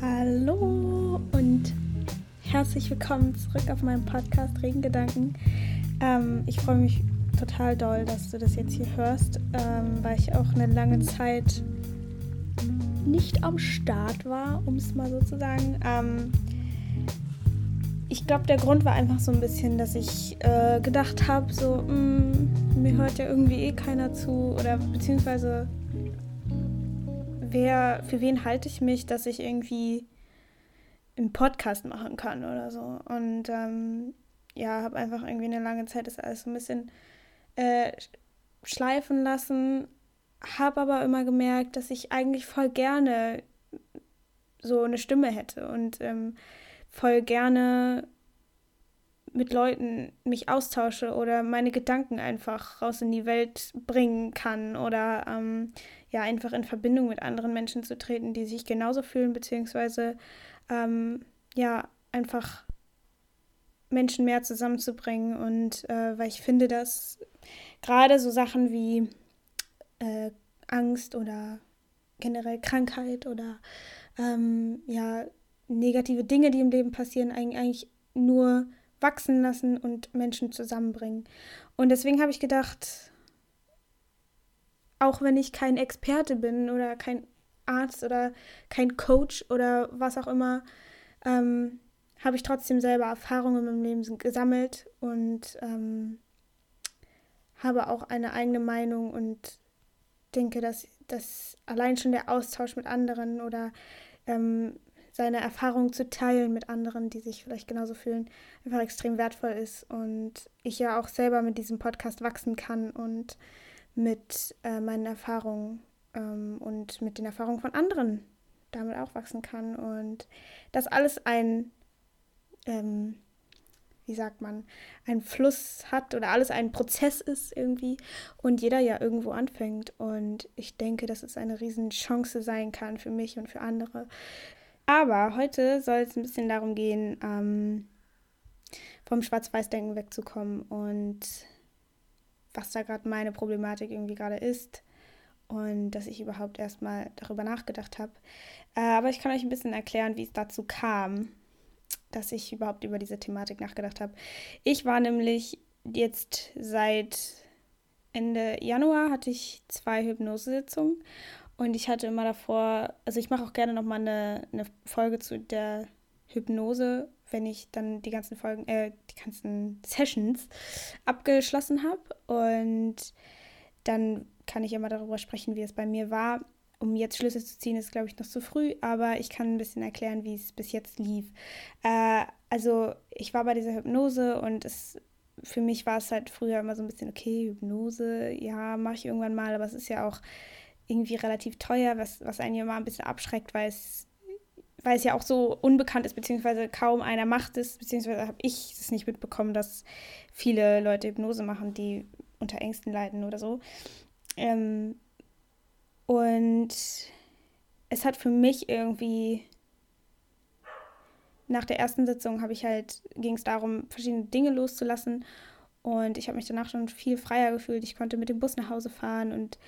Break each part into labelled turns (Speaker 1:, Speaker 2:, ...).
Speaker 1: Hallo und herzlich willkommen zurück auf meinem Podcast Regengedanken. Ähm, ich freue mich total doll, dass du das jetzt hier hörst, ähm, weil ich auch eine lange Zeit nicht am Start war, um es mal so zu sagen. Ähm, ich glaube, der Grund war einfach so ein bisschen, dass ich äh, gedacht habe, so, mh, mm, mir hört ja irgendwie eh keiner zu oder beziehungsweise wer, für wen halte ich mich, dass ich irgendwie einen Podcast machen kann oder so. Und ähm, ja, habe einfach irgendwie eine lange Zeit das alles so ein bisschen äh, schleifen lassen, habe aber immer gemerkt, dass ich eigentlich voll gerne so eine Stimme hätte und ähm, voll gerne mit Leuten mich austausche oder meine Gedanken einfach raus in die Welt bringen kann oder ähm, ja einfach in Verbindung mit anderen Menschen zu treten, die sich genauso fühlen, beziehungsweise ähm, ja einfach Menschen mehr zusammenzubringen. Und äh, weil ich finde, dass gerade so Sachen wie äh, Angst oder generell Krankheit oder ähm, ja negative Dinge, die im Leben passieren, eigentlich nur wachsen lassen und Menschen zusammenbringen. Und deswegen habe ich gedacht, auch wenn ich kein Experte bin oder kein Arzt oder kein Coach oder was auch immer, ähm, habe ich trotzdem selber Erfahrungen meinem Leben gesammelt und ähm, habe auch eine eigene Meinung und denke, dass, dass allein schon der Austausch mit anderen oder ähm, seine Erfahrungen zu teilen mit anderen, die sich vielleicht genauso fühlen, einfach extrem wertvoll ist. Und ich ja auch selber mit diesem Podcast wachsen kann und mit äh, meinen Erfahrungen ähm, und mit den Erfahrungen von anderen damit auch wachsen kann. Und das alles ein, ähm, wie sagt man, ein Fluss hat oder alles ein Prozess ist irgendwie und jeder ja irgendwo anfängt. Und ich denke, dass es eine riesen Chance sein kann für mich und für andere, aber heute soll es ein bisschen darum gehen, ähm, vom Schwarz-Weiß-Denken wegzukommen und was da gerade meine Problematik irgendwie gerade ist und dass ich überhaupt erstmal darüber nachgedacht habe. Äh, aber ich kann euch ein bisschen erklären, wie es dazu kam, dass ich überhaupt über diese Thematik nachgedacht habe. Ich war nämlich jetzt seit Ende Januar hatte ich zwei Hypnosesitzungen und ich hatte immer davor, also ich mache auch gerne nochmal eine, eine Folge zu der Hypnose, wenn ich dann die ganzen Folgen, äh, die ganzen Sessions abgeschlossen habe. Und dann kann ich immer darüber sprechen, wie es bei mir war. Um jetzt Schlüsse zu ziehen, ist, glaube ich, noch zu früh, aber ich kann ein bisschen erklären, wie es bis jetzt lief. Äh, also, ich war bei dieser Hypnose und es, für mich war es halt früher immer so ein bisschen, okay, Hypnose, ja, mache ich irgendwann mal, aber es ist ja auch irgendwie relativ teuer, was, was einen ja mal ein bisschen abschreckt, weil es, weil es ja auch so unbekannt ist, beziehungsweise kaum einer macht es, beziehungsweise habe ich es nicht mitbekommen, dass viele Leute Hypnose machen, die unter Ängsten leiden oder so. Ähm, und es hat für mich irgendwie nach der ersten Sitzung habe ich halt, ging es darum, verschiedene Dinge loszulassen. Und ich habe mich danach schon viel freier gefühlt. Ich konnte mit dem Bus nach Hause fahren und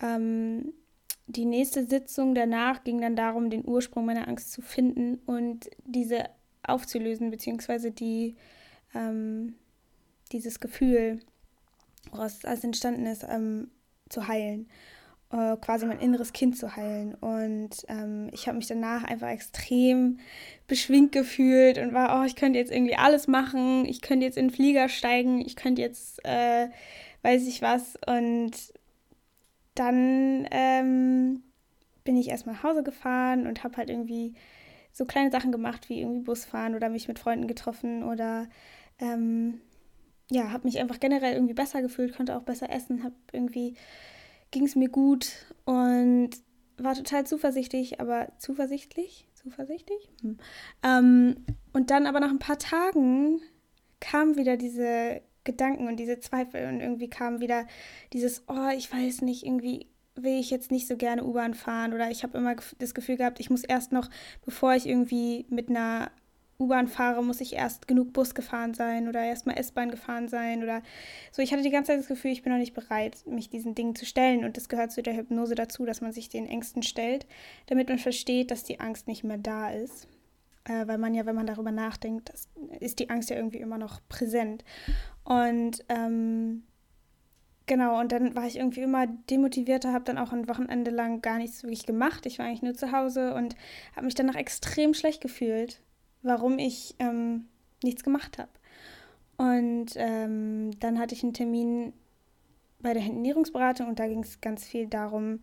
Speaker 1: ähm, die nächste Sitzung danach ging dann darum, den Ursprung meiner Angst zu finden und diese aufzulösen, beziehungsweise die, ähm, dieses Gefühl, woraus alles entstanden ist, ähm, zu heilen. Äh, quasi mein inneres Kind zu heilen. Und ähm, ich habe mich danach einfach extrem beschwingt gefühlt und war, oh, ich könnte jetzt irgendwie alles machen, ich könnte jetzt in den Flieger steigen, ich könnte jetzt, äh, weiß ich was. Und dann ähm, bin ich erstmal nach Hause gefahren und habe halt irgendwie so kleine Sachen gemacht, wie irgendwie Busfahren oder mich mit Freunden getroffen oder ähm, ja, habe mich einfach generell irgendwie besser gefühlt, konnte auch besser essen, habe irgendwie ging es mir gut und war total zuversichtlich, aber zuversichtlich, zuversichtlich. Hm. Ähm, und dann aber nach ein paar Tagen kam wieder diese Gedanken und diese Zweifel und irgendwie kam wieder dieses, oh, ich weiß nicht, irgendwie will ich jetzt nicht so gerne U-Bahn fahren oder ich habe immer das Gefühl gehabt, ich muss erst noch, bevor ich irgendwie mit einer U-Bahn fahre, muss ich erst genug Bus gefahren sein oder erst mal S-Bahn gefahren sein oder so. Ich hatte die ganze Zeit das Gefühl, ich bin noch nicht bereit, mich diesen Dingen zu stellen. Und das gehört zu der Hypnose dazu, dass man sich den Ängsten stellt, damit man versteht, dass die Angst nicht mehr da ist. Äh, weil man ja, wenn man darüber nachdenkt, das, ist die Angst ja irgendwie immer noch präsent. Und ähm, genau, und dann war ich irgendwie immer demotivierter, habe dann auch ein Wochenende lang gar nichts wirklich gemacht. Ich war eigentlich nur zu Hause und habe mich danach extrem schlecht gefühlt warum ich ähm, nichts gemacht habe. Und ähm, dann hatte ich einen Termin bei der Ernährungsberatung und da ging es ganz viel darum,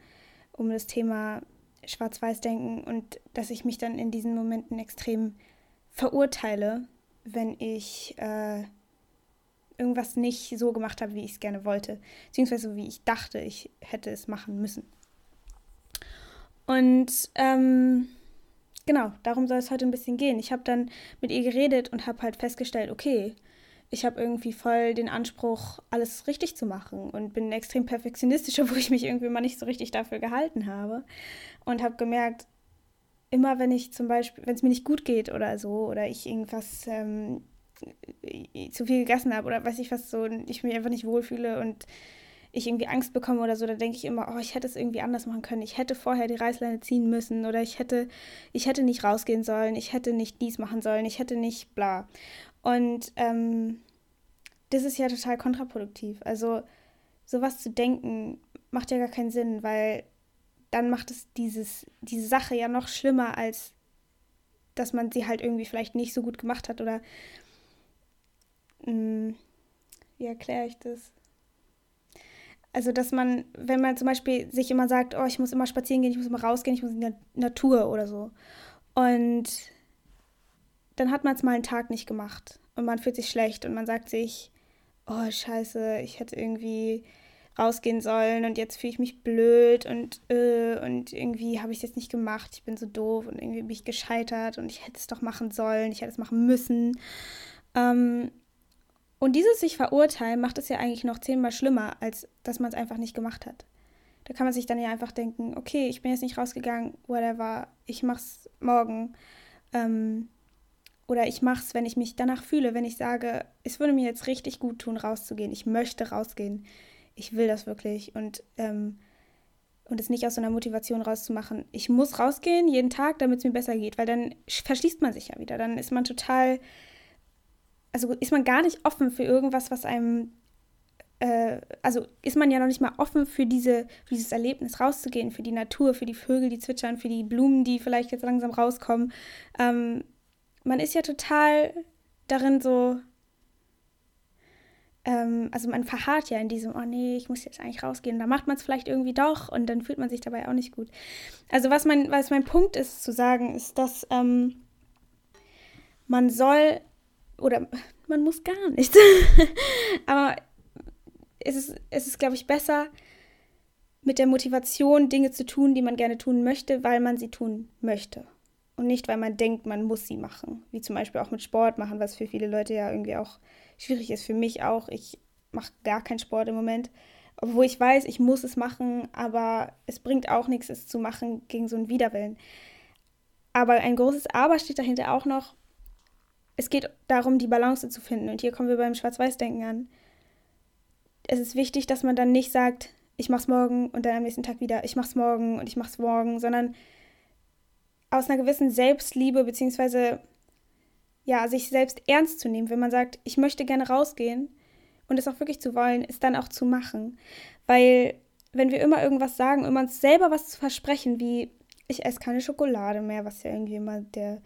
Speaker 1: um das Thema Schwarz-Weiß-Denken und dass ich mich dann in diesen Momenten extrem verurteile, wenn ich äh, irgendwas nicht so gemacht habe, wie ich es gerne wollte, beziehungsweise wie ich dachte, ich hätte es machen müssen. Und ähm, genau, darum soll es heute ein bisschen gehen. Ich habe dann mit ihr geredet und habe halt festgestellt, okay, ich habe irgendwie voll den Anspruch, alles richtig zu machen und bin extrem perfektionistisch, obwohl ich mich irgendwie mal nicht so richtig dafür gehalten habe. Und habe gemerkt, immer wenn ich zum Beispiel, wenn es mir nicht gut geht oder so, oder ich irgendwas ähm, zu viel gegessen habe oder weiß ich was so, und ich mich einfach nicht wohlfühle und ich irgendwie Angst bekomme oder so, da denke ich immer, oh, ich hätte es irgendwie anders machen können. Ich hätte vorher die Reißleine ziehen müssen oder ich hätte, ich hätte nicht rausgehen sollen, ich hätte nicht dies machen sollen, ich hätte nicht bla. Und ähm, das ist ja total kontraproduktiv. Also sowas zu denken macht ja gar keinen Sinn, weil dann macht es dieses, diese Sache ja noch schlimmer, als dass man sie halt irgendwie vielleicht nicht so gut gemacht hat oder mh, hm, wie erkläre ich das? Also, dass man, wenn man zum Beispiel sich immer sagt, oh, ich muss immer spazieren gehen, ich muss immer rausgehen, ich muss in die Natur oder so. Und dann hat man es mal einen Tag nicht gemacht und man fühlt sich schlecht und man sagt sich, oh, scheiße, ich hätte irgendwie rausgehen sollen und jetzt fühle ich mich blöd und äh, und irgendwie habe ich es jetzt nicht gemacht, ich bin so doof und irgendwie bin ich gescheitert und ich hätte es doch machen sollen, ich hätte es machen müssen. Ähm, und dieses sich verurteilen macht es ja eigentlich noch zehnmal schlimmer, als dass man es einfach nicht gemacht hat. Da kann man sich dann ja einfach denken, okay, ich bin jetzt nicht rausgegangen, whatever, ich mach's morgen. Ähm, oder ich mach's, wenn ich mich danach fühle, wenn ich sage, es würde mir jetzt richtig gut tun, rauszugehen. Ich möchte rausgehen. Ich will das wirklich. Und, ähm, und es nicht aus so einer Motivation rauszumachen. Ich muss rausgehen jeden Tag, damit es mir besser geht, weil dann verschließt man sich ja wieder. Dann ist man total also ist man gar nicht offen für irgendwas, was einem, äh, also ist man ja noch nicht mal offen für, diese, für dieses Erlebnis rauszugehen, für die Natur, für die Vögel, die zwitschern, für die Blumen, die vielleicht jetzt langsam rauskommen. Ähm, man ist ja total darin so, ähm, also man verharrt ja in diesem, oh nee, ich muss jetzt eigentlich rausgehen. Da macht man es vielleicht irgendwie doch und dann fühlt man sich dabei auch nicht gut. Also was mein, was mein Punkt ist zu sagen, ist, dass ähm, man soll oder man muss gar nichts. Aber es ist, es ist, glaube ich, besser, mit der Motivation Dinge zu tun, die man gerne tun möchte, weil man sie tun möchte. Und nicht, weil man denkt, man muss sie machen. Wie zum Beispiel auch mit Sport machen, was für viele Leute ja irgendwie auch schwierig ist. Für mich auch. Ich mache gar keinen Sport im Moment. Obwohl ich weiß, ich muss es machen, aber es bringt auch nichts, es zu machen gegen so einen Widerwillen. Aber ein großes Aber steht dahinter auch noch, es geht darum, die Balance zu finden. Und hier kommen wir beim Schwarz-Weiß-Denken an. Es ist wichtig, dass man dann nicht sagt, ich mach's morgen und dann am nächsten Tag wieder, ich mach's morgen und ich mach's morgen, sondern aus einer gewissen Selbstliebe, beziehungsweise ja, sich selbst ernst zu nehmen, wenn man sagt, ich möchte gerne rausgehen und es auch wirklich zu wollen, ist dann auch zu machen. Weil, wenn wir immer irgendwas sagen, immer uns selber was zu versprechen, wie ich esse keine Schokolade mehr, was ja irgendwie immer der,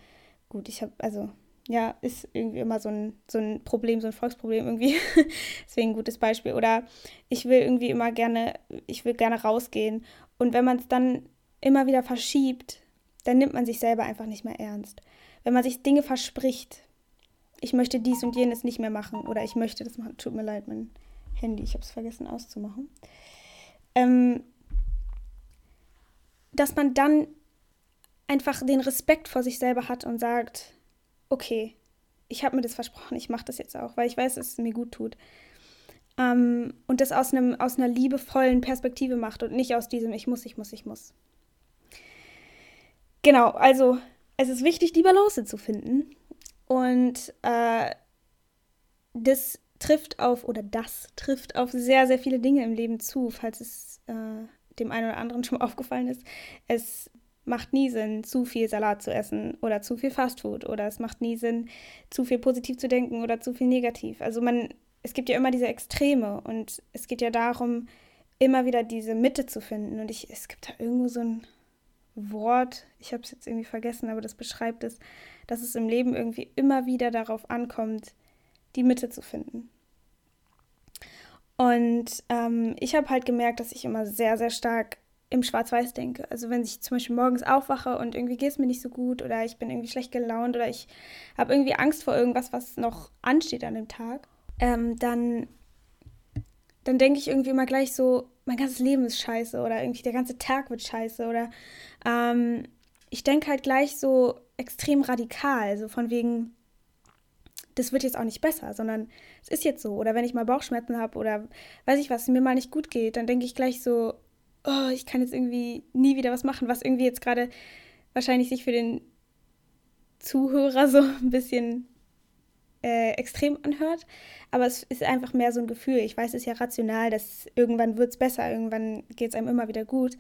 Speaker 1: gut, ich habe, also ja, ist irgendwie immer so ein, so ein Problem, so ein Volksproblem irgendwie. Deswegen ein gutes Beispiel. Oder ich will irgendwie immer gerne, ich will gerne rausgehen. Und wenn man es dann immer wieder verschiebt, dann nimmt man sich selber einfach nicht mehr ernst. Wenn man sich Dinge verspricht, ich möchte dies und jenes nicht mehr machen oder ich möchte das machen, tut mir leid, mein Handy, ich habe es vergessen auszumachen. Ähm, dass man dann einfach den Respekt vor sich selber hat und sagt, okay, ich habe mir das versprochen, ich mache das jetzt auch, weil ich weiß, dass es mir gut tut. Ähm, und das aus, einem, aus einer liebevollen Perspektive macht und nicht aus diesem Ich muss, ich muss, ich muss. Genau, also es ist wichtig, die Balance zu finden. Und äh, das trifft auf, oder das trifft auf sehr, sehr viele Dinge im Leben zu, falls es äh, dem einen oder anderen schon mal aufgefallen ist. Es macht nie Sinn, zu viel Salat zu essen oder zu viel Fastfood oder es macht nie Sinn, zu viel positiv zu denken oder zu viel negativ. Also man, es gibt ja immer diese Extreme und es geht ja darum, immer wieder diese Mitte zu finden. Und ich, es gibt da irgendwo so ein Wort, ich habe es jetzt irgendwie vergessen, aber das beschreibt es, dass es im Leben irgendwie immer wieder darauf ankommt, die Mitte zu finden. Und ähm, ich habe halt gemerkt, dass ich immer sehr, sehr stark im Schwarz-Weiß denke. Also wenn ich zum Beispiel morgens aufwache und irgendwie geht es mir nicht so gut oder ich bin irgendwie schlecht gelaunt oder ich habe irgendwie Angst vor irgendwas, was noch ansteht an dem Tag, ähm, dann, dann denke ich irgendwie immer gleich so, mein ganzes Leben ist scheiße oder irgendwie der ganze Tag wird scheiße oder ähm, ich denke halt gleich so extrem radikal, so von wegen, das wird jetzt auch nicht besser, sondern es ist jetzt so. Oder wenn ich mal Bauchschmerzen habe oder weiß ich was, mir mal nicht gut geht, dann denke ich gleich so, oh, ich kann jetzt irgendwie nie wieder was machen, was irgendwie jetzt gerade wahrscheinlich sich für den Zuhörer so ein bisschen äh, extrem anhört. Aber es ist einfach mehr so ein Gefühl. Ich weiß es ja rational, dass irgendwann wird es besser, irgendwann geht es einem immer wieder gut.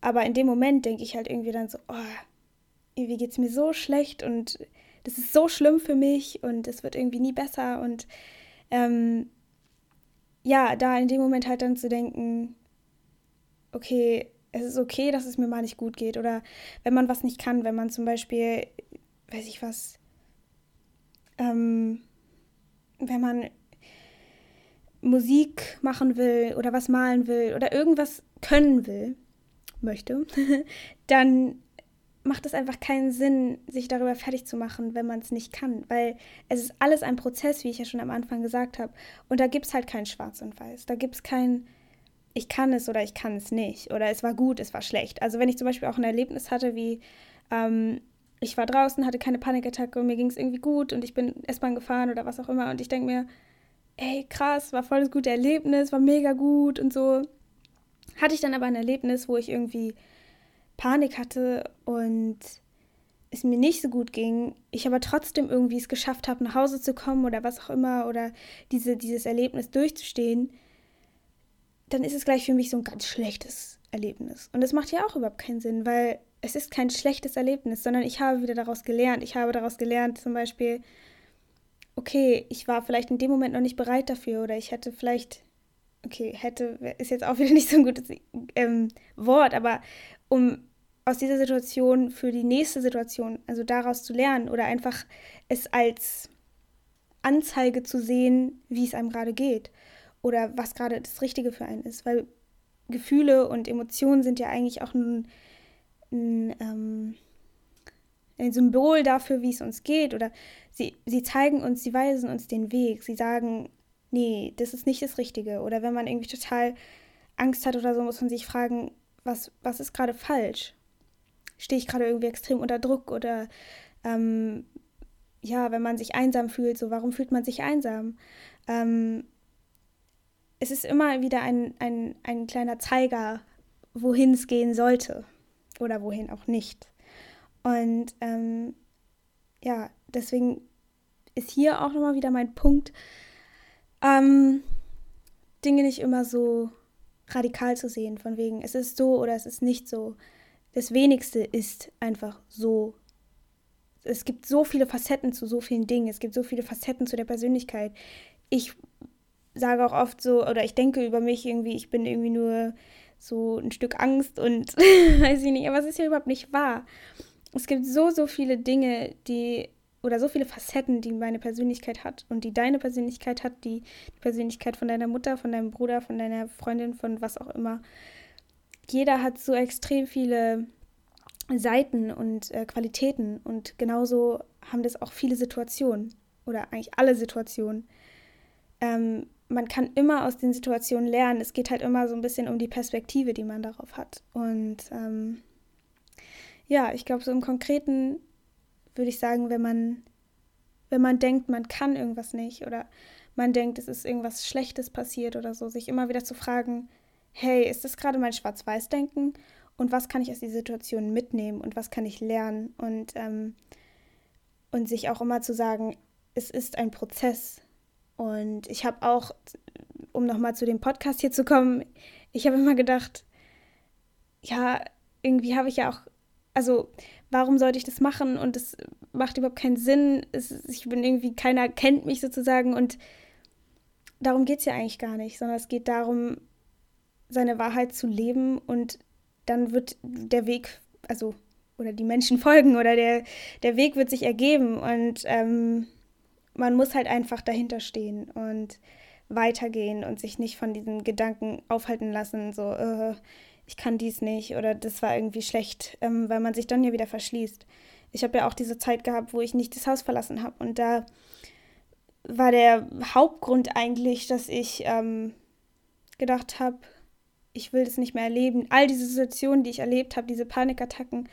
Speaker 1: Aber in dem Moment denke ich halt irgendwie dann so, oh, irgendwie geht es mir so schlecht und das ist so schlimm für mich und es wird irgendwie nie besser. Und ähm, ja, da in dem Moment halt dann zu denken, okay, es ist okay, dass es mir mal nicht gut geht. Oder wenn man was nicht kann, wenn man zum Beispiel, weiß ich was, ähm, wenn man Musik machen will oder was malen will oder irgendwas können will, möchte, dann macht es einfach keinen Sinn, sich darüber fertig zu machen, wenn man es nicht kann. Weil es ist alles ein Prozess, wie ich ja schon am Anfang gesagt habe. Und da gibt es halt kein Schwarz und Weiß. Da gibt es kein ich kann es oder ich kann es nicht. Oder es war gut, es war schlecht. Also wenn ich zum Beispiel auch ein Erlebnis hatte, wie ähm, ich war draußen, hatte keine Panikattacke und mir ging es irgendwie gut und ich bin S-Bahn gefahren oder was auch immer und ich denke mir, ey, krass, war voll das gute Erlebnis, war mega gut und so. Hatte ich dann aber ein Erlebnis, wo ich irgendwie Panik hatte und es mir nicht so gut ging, ich aber trotzdem irgendwie es geschafft habe, nach Hause zu kommen oder was auch immer oder diese, dieses Erlebnis durchzustehen, dann ist es gleich für mich so ein ganz schlechtes Erlebnis. Und das macht ja auch überhaupt keinen Sinn, weil es ist kein schlechtes Erlebnis, sondern ich habe wieder daraus gelernt. Ich habe daraus gelernt, zum Beispiel, okay, ich war vielleicht in dem Moment noch nicht bereit dafür oder ich hätte vielleicht, okay, hätte, ist jetzt auch wieder nicht so ein gutes ähm, Wort, aber um aus dieser Situation für die nächste Situation, also daraus zu lernen oder einfach es als Anzeige zu sehen, wie es einem gerade geht oder was gerade das Richtige für einen ist. Weil Gefühle und Emotionen sind ja eigentlich auch ein, ein, ähm, ein Symbol dafür, wie es uns geht. Oder sie, sie zeigen uns, sie weisen uns den Weg. Sie sagen, nee, das ist nicht das Richtige. Oder wenn man irgendwie total Angst hat oder so, muss man sich fragen, was, was ist gerade falsch? Stehe ich gerade irgendwie extrem unter Druck? Oder ähm, ja, wenn man sich einsam fühlt, so warum fühlt man sich einsam? Ähm, es ist immer wieder ein, ein, ein kleiner Zeiger, wohin es gehen sollte oder wohin auch nicht. Und ähm, ja, deswegen ist hier auch nochmal wieder mein Punkt, ähm, Dinge nicht immer so radikal zu sehen, von wegen, es ist so oder es ist nicht so. Das Wenigste ist einfach so. Es gibt so viele Facetten zu so vielen Dingen, es gibt so viele Facetten zu der Persönlichkeit. Ich sage auch oft so, oder ich denke über mich irgendwie, ich bin irgendwie nur so ein Stück Angst und weiß ich nicht, aber es ist ja überhaupt nicht wahr. Es gibt so, so viele Dinge, die, oder so viele Facetten, die meine Persönlichkeit hat und die deine Persönlichkeit hat, die, die Persönlichkeit von deiner Mutter, von deinem Bruder, von deiner Freundin, von was auch immer. Jeder hat so extrem viele Seiten und äh, Qualitäten und genauso haben das auch viele Situationen oder eigentlich alle Situationen. Ähm, man kann immer aus den Situationen lernen. Es geht halt immer so ein bisschen um die Perspektive, die man darauf hat. Und ähm, ja, ich glaube, so im Konkreten würde ich sagen, wenn man, wenn man denkt, man kann irgendwas nicht oder man denkt, es ist irgendwas Schlechtes passiert oder so, sich immer wieder zu fragen, hey, ist das gerade mein Schwarz-Weiß-Denken? Und was kann ich aus dieser Situation mitnehmen und was kann ich lernen? Und, ähm, und sich auch immer zu sagen, es ist ein Prozess. Und ich habe auch, um nochmal zu dem Podcast hier zu kommen, ich habe immer gedacht, ja, irgendwie habe ich ja auch, also warum sollte ich das machen? Und es macht überhaupt keinen Sinn. Es, ich bin irgendwie, keiner kennt mich sozusagen und darum geht es ja eigentlich gar nicht, sondern es geht darum, seine Wahrheit zu leben und dann wird der Weg, also, oder die Menschen folgen oder der, der Weg wird sich ergeben und ähm, man muss halt einfach dahinter stehen und weitergehen und sich nicht von diesen Gedanken aufhalten lassen, so, äh, ich kann dies nicht oder das war irgendwie schlecht, ähm, weil man sich dann ja wieder verschließt. Ich habe ja auch diese Zeit gehabt, wo ich nicht das Haus verlassen habe und da war der Hauptgrund eigentlich, dass ich ähm, gedacht habe, ich will das nicht mehr erleben. All diese Situationen, die ich erlebt habe, diese Panikattacken,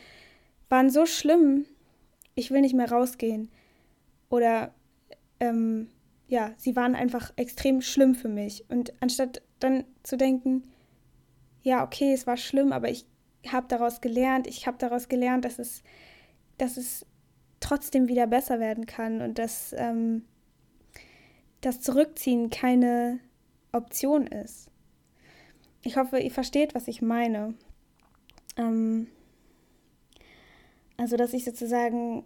Speaker 1: waren so schlimm. Ich will nicht mehr rausgehen. Oder ähm, ja, sie waren einfach extrem schlimm für mich. Und anstatt dann zu denken, ja, okay, es war schlimm, aber ich habe daraus gelernt, ich habe daraus gelernt, dass es, dass es trotzdem wieder besser werden kann und dass ähm, das Zurückziehen keine Option ist. Ich hoffe, ihr versteht, was ich meine. Ähm, also, dass ich sozusagen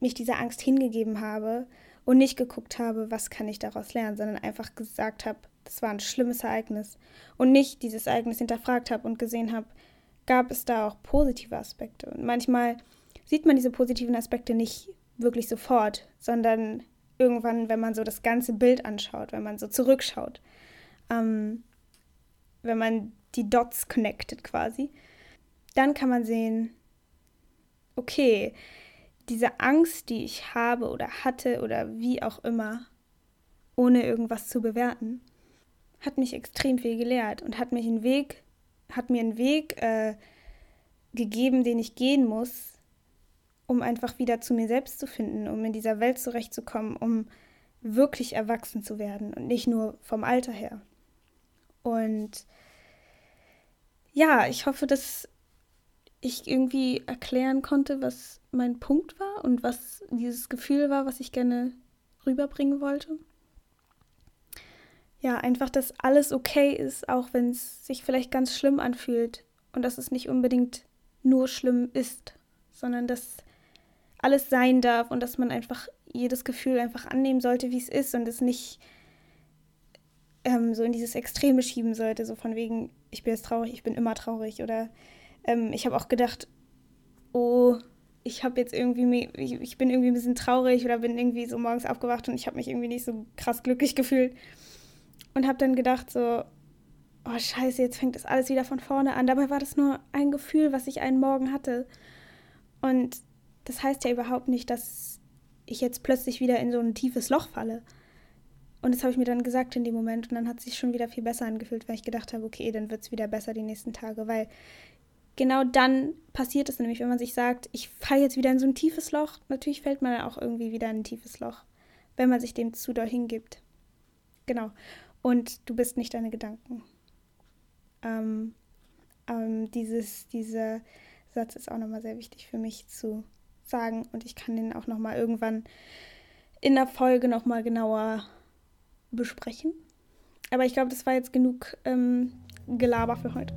Speaker 1: mich dieser Angst hingegeben habe und nicht geguckt habe, was kann ich daraus lernen, sondern einfach gesagt habe, das war ein schlimmes Ereignis und nicht dieses Ereignis hinterfragt habe und gesehen habe, gab es da auch positive Aspekte. Und manchmal sieht man diese positiven Aspekte nicht wirklich sofort, sondern irgendwann, wenn man so das ganze Bild anschaut, wenn man so zurückschaut, ähm, wenn man die Dots connected quasi, dann kann man sehen, okay, diese Angst, die ich habe oder hatte oder wie auch immer, ohne irgendwas zu bewerten, hat mich extrem viel gelehrt und hat mich einen Weg, hat mir einen Weg äh, gegeben, den ich gehen muss, um einfach wieder zu mir selbst zu finden, um in dieser Welt zurechtzukommen, um wirklich erwachsen zu werden und nicht nur vom Alter her. Und ja, ich hoffe, dass ich irgendwie erklären konnte, was mein Punkt war und was dieses Gefühl war, was ich gerne rüberbringen wollte. Ja, einfach, dass alles okay ist, auch wenn es sich vielleicht ganz schlimm anfühlt und dass es nicht unbedingt nur schlimm ist, sondern dass alles sein darf und dass man einfach jedes Gefühl einfach annehmen sollte, wie es ist und es nicht ähm, so in dieses Extreme schieben sollte, so von wegen, ich bin jetzt traurig, ich bin immer traurig. Oder ähm, ich habe auch gedacht, oh, ich habe jetzt irgendwie, ich, ich bin irgendwie ein bisschen traurig oder bin irgendwie so morgens aufgewacht und ich habe mich irgendwie nicht so krass glücklich gefühlt. Und habe dann gedacht so, oh scheiße, jetzt fängt das alles wieder von vorne an. Dabei war das nur ein Gefühl, was ich einen Morgen hatte. Und das heißt ja überhaupt nicht, dass ich jetzt plötzlich wieder in so ein tiefes Loch falle. Und das habe ich mir dann gesagt in dem Moment und dann hat es sich schon wieder viel besser angefühlt, weil ich gedacht habe, okay, dann wird es wieder besser die nächsten Tage, weil genau dann passiert es nämlich, wenn man sich sagt, ich falle jetzt wieder in so ein tiefes Loch. Natürlich fällt man auch irgendwie wieder in ein tiefes Loch, wenn man sich dem zu doll hingibt. Genau. Und du bist nicht deine Gedanken. Ähm, ähm, dieses, dieser Satz ist auch nochmal sehr wichtig für mich zu sagen und ich kann den auch nochmal irgendwann in der Folge nochmal genauer besprechen. Aber ich glaube, das war jetzt genug ähm, Gelaber für heute.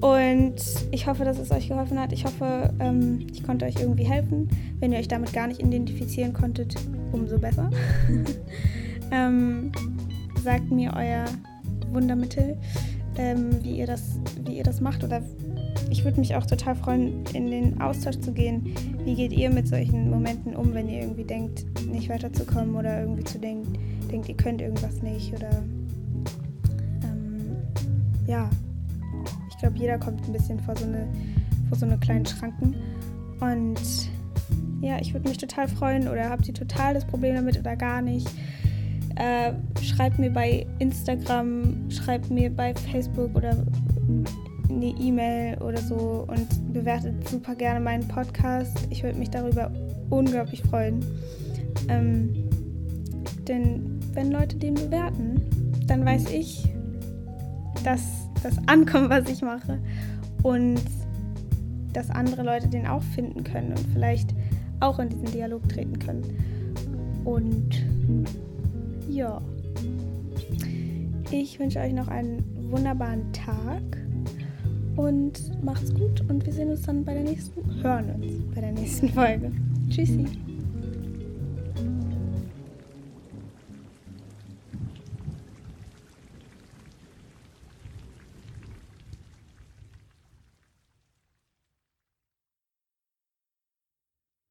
Speaker 1: Und ich hoffe, dass es euch geholfen hat. Ich hoffe, ähm, ich konnte euch irgendwie helfen. Wenn ihr euch damit gar nicht identifizieren konntet, umso besser. ähm, sagt mir euer Wundermittel, ähm, wie, ihr das, wie ihr das macht. Oder ich würde mich auch total freuen, in den Austausch zu gehen. Wie geht ihr mit solchen Momenten um, wenn ihr irgendwie denkt, nicht weiterzukommen oder irgendwie zu denken, denkt, ihr könnt irgendwas nicht oder ähm, ja, ich glaube, jeder kommt ein bisschen vor so eine, vor so eine kleinen Schranken. Und ja, ich würde mich total freuen oder habt ihr total das Problem damit oder gar nicht. Äh, schreibt mir bei Instagram, schreibt mir bei Facebook oder eine E-Mail oder so und bewertet super gerne meinen Podcast. Ich würde mich darüber unglaublich freuen. Ähm, denn wenn Leute den bewerten, dann weiß ich, dass das ankommt, was ich mache und dass andere Leute den auch finden können und vielleicht auch in diesen Dialog treten können. Und ja, ich wünsche euch noch einen wunderbaren Tag und macht's gut und wir sehen uns dann bei der nächsten, hören uns bei der nächsten Folge. Tschüssi.